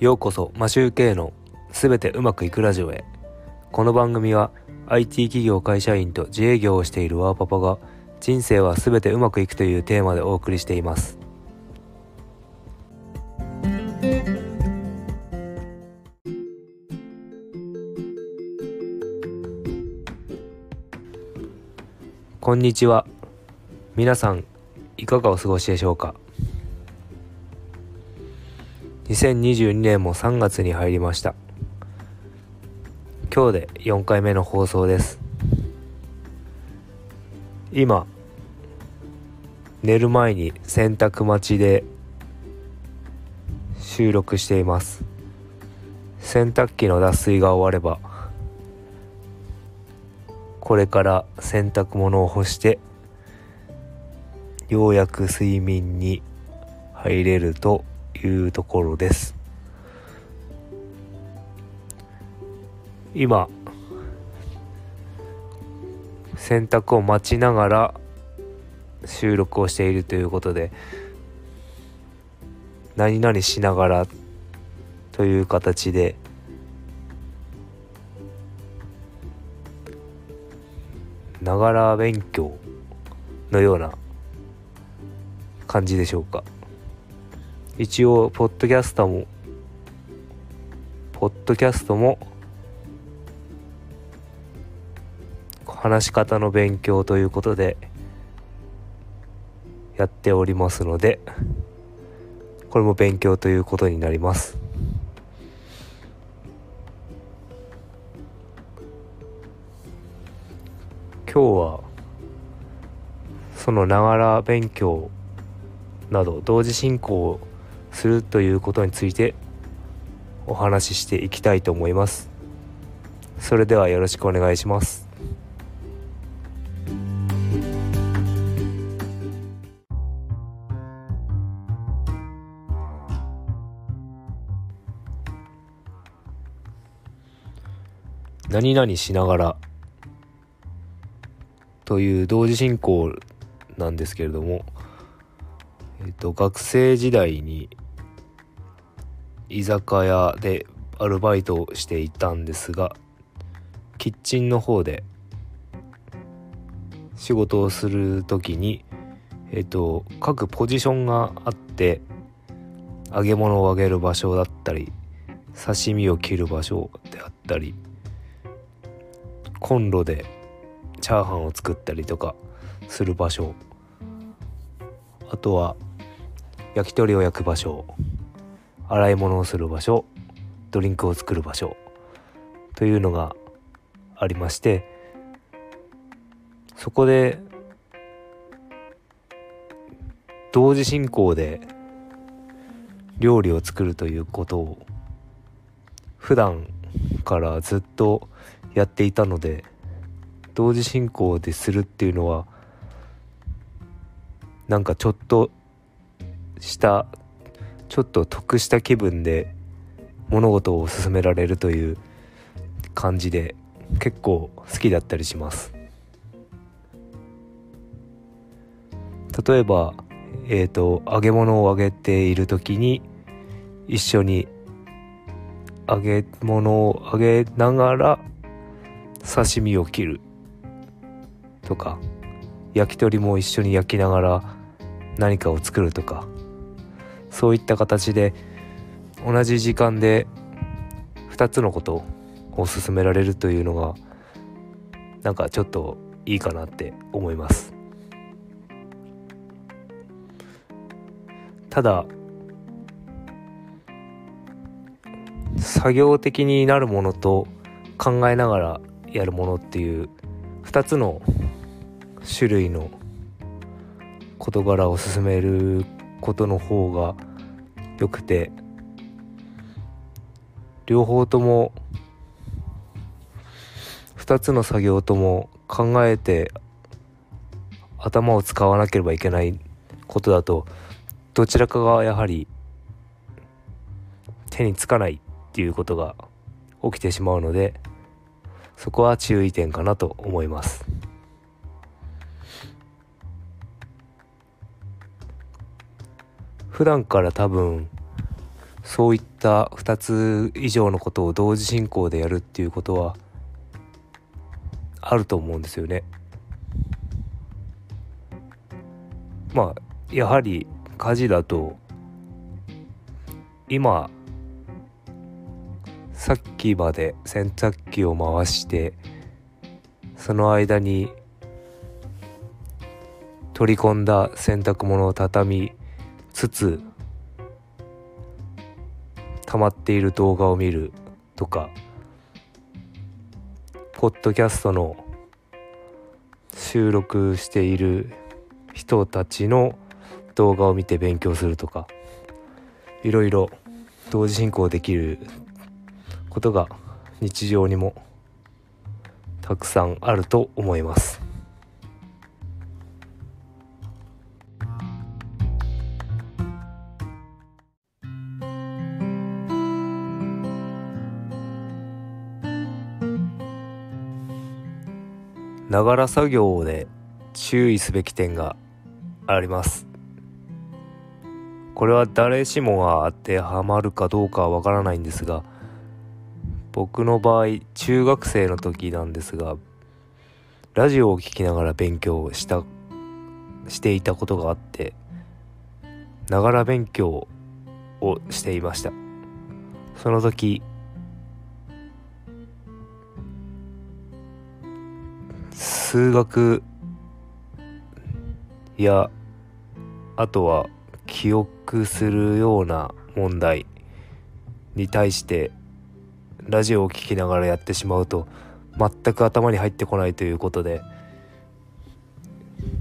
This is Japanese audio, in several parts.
ようこそマシューケイのすべてうまくいくラジオへ。この番組は IT 企業会社員と自営業をしているワーパパが人生はすべてうまくいくというテーマでお送りしています。こんにちは。皆さんいかがお過ごしでしょうか？2022年も3月に入りました。今日で4回目の放送です。今寝る前に洗濯待ちで収録しています。洗濯機の脱水が終わればこれから洗濯物を干してようやく睡眠に入れるというところです。今洗濯を待ちながら収録をしているということで何々しながらという形でながら勉強のような感じでしょうか。一応ポッドキャストもポッドキャストも話し方の勉強ということでやっておりますのでこれも勉強ということになります。今日はそのながら勉強など同時進行するということについてお話ししていきたいと思います。それではよろしくお願いします。何々しながらという同時進行なんですけれどもえっと、学生時代に居酒屋でアルバイトをしていたんですがキッチンの方で仕事をする時にえっと各ポジションがあって揚げ物を揚げる場所だったり刺身を切る場所であったりコンロでチャーハンを作ったりとかする場所。あとは焼き鳥を焼く場所。洗い物をする場所ドリンクを作る場所というのがありましてそこで同時進行で料理を作るということを普段からずっとやっていたので同時進行でするっていうのはなんかちょっとしたちょっと得した気分で物事を進められるという感じで結構好きだったりします。例えばえっ、ー、と揚げ物を揚げている時に一緒に揚げ物を揚げながら刺身を切るとか焼き鳥も一緒に焼きながら何かを作るとかそういった形で同じ時間で2つのことを進められるというのがなんかちょっといいかなって思います。ただ作業的になるものと考えながらやるものっていう2つの種類の事柄を進めることの方が良くて両方とも2つの作業とも考えて頭を使わなければいけないことだとどちらかがやはり手につかないっていうことが起きてしまうのでそこは注意点かなと思います。普段から多分そういった2つ以上のことを同時進行でやるっていうことはあると思うんですよね。まあやはり家事だと今さっきまで洗濯機を回してその間に取り込んだ洗濯物を畳みつつ溜まっている動画を見るとかポッドキャストの収録している人たちの動画を見て勉強するとかいろいろ同時進行できることが日常にもたくさんあると思います。ながら作業で注意すべき点があります。これは誰しもが当てはまるかどうかはわからないんですが僕の場合中学生の時なんですがラジオを聴きながら勉強したしていたことがあってながら勉強をしていました。その時数学。やあとは記憶するような問題に対してラジオを聴きながらやってしまうと全く頭に入ってこないということで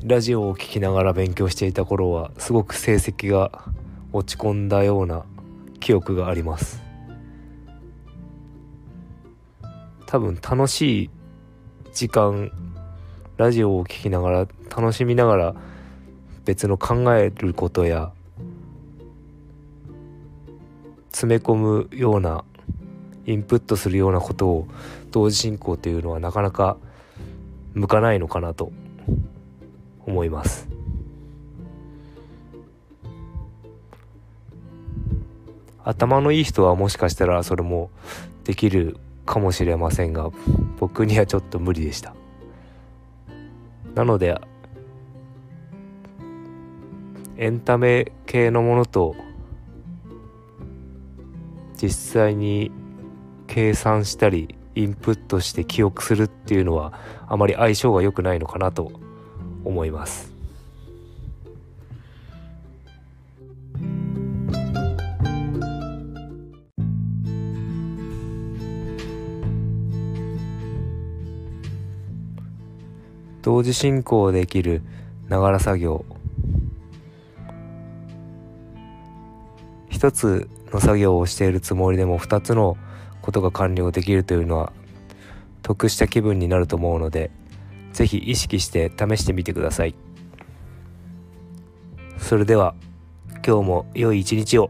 ラジオを聴きながら勉強していた頃はすごく成績が落ち込んだような記憶があります。多分楽しい時間ラジオを聴きながら楽しみながら別の考えることや詰め込むようなインプットするようなことを同時進行というのはなかなか向かないのかなと思います。頭のいい人はもしかしたらそれもできるかもしれませんが僕にはちょっと無理でした。なのでエンタメ系のものと実際に計算したりインプットして記憶するっていうのはあまり相性が良くないのかなと思います。同時進行できるながら作業。一つの作業をしているつもりでも2つのことが完了できるというのは得した気分になると思うので是非意識して試してみてください。それでは今日も良い一日を。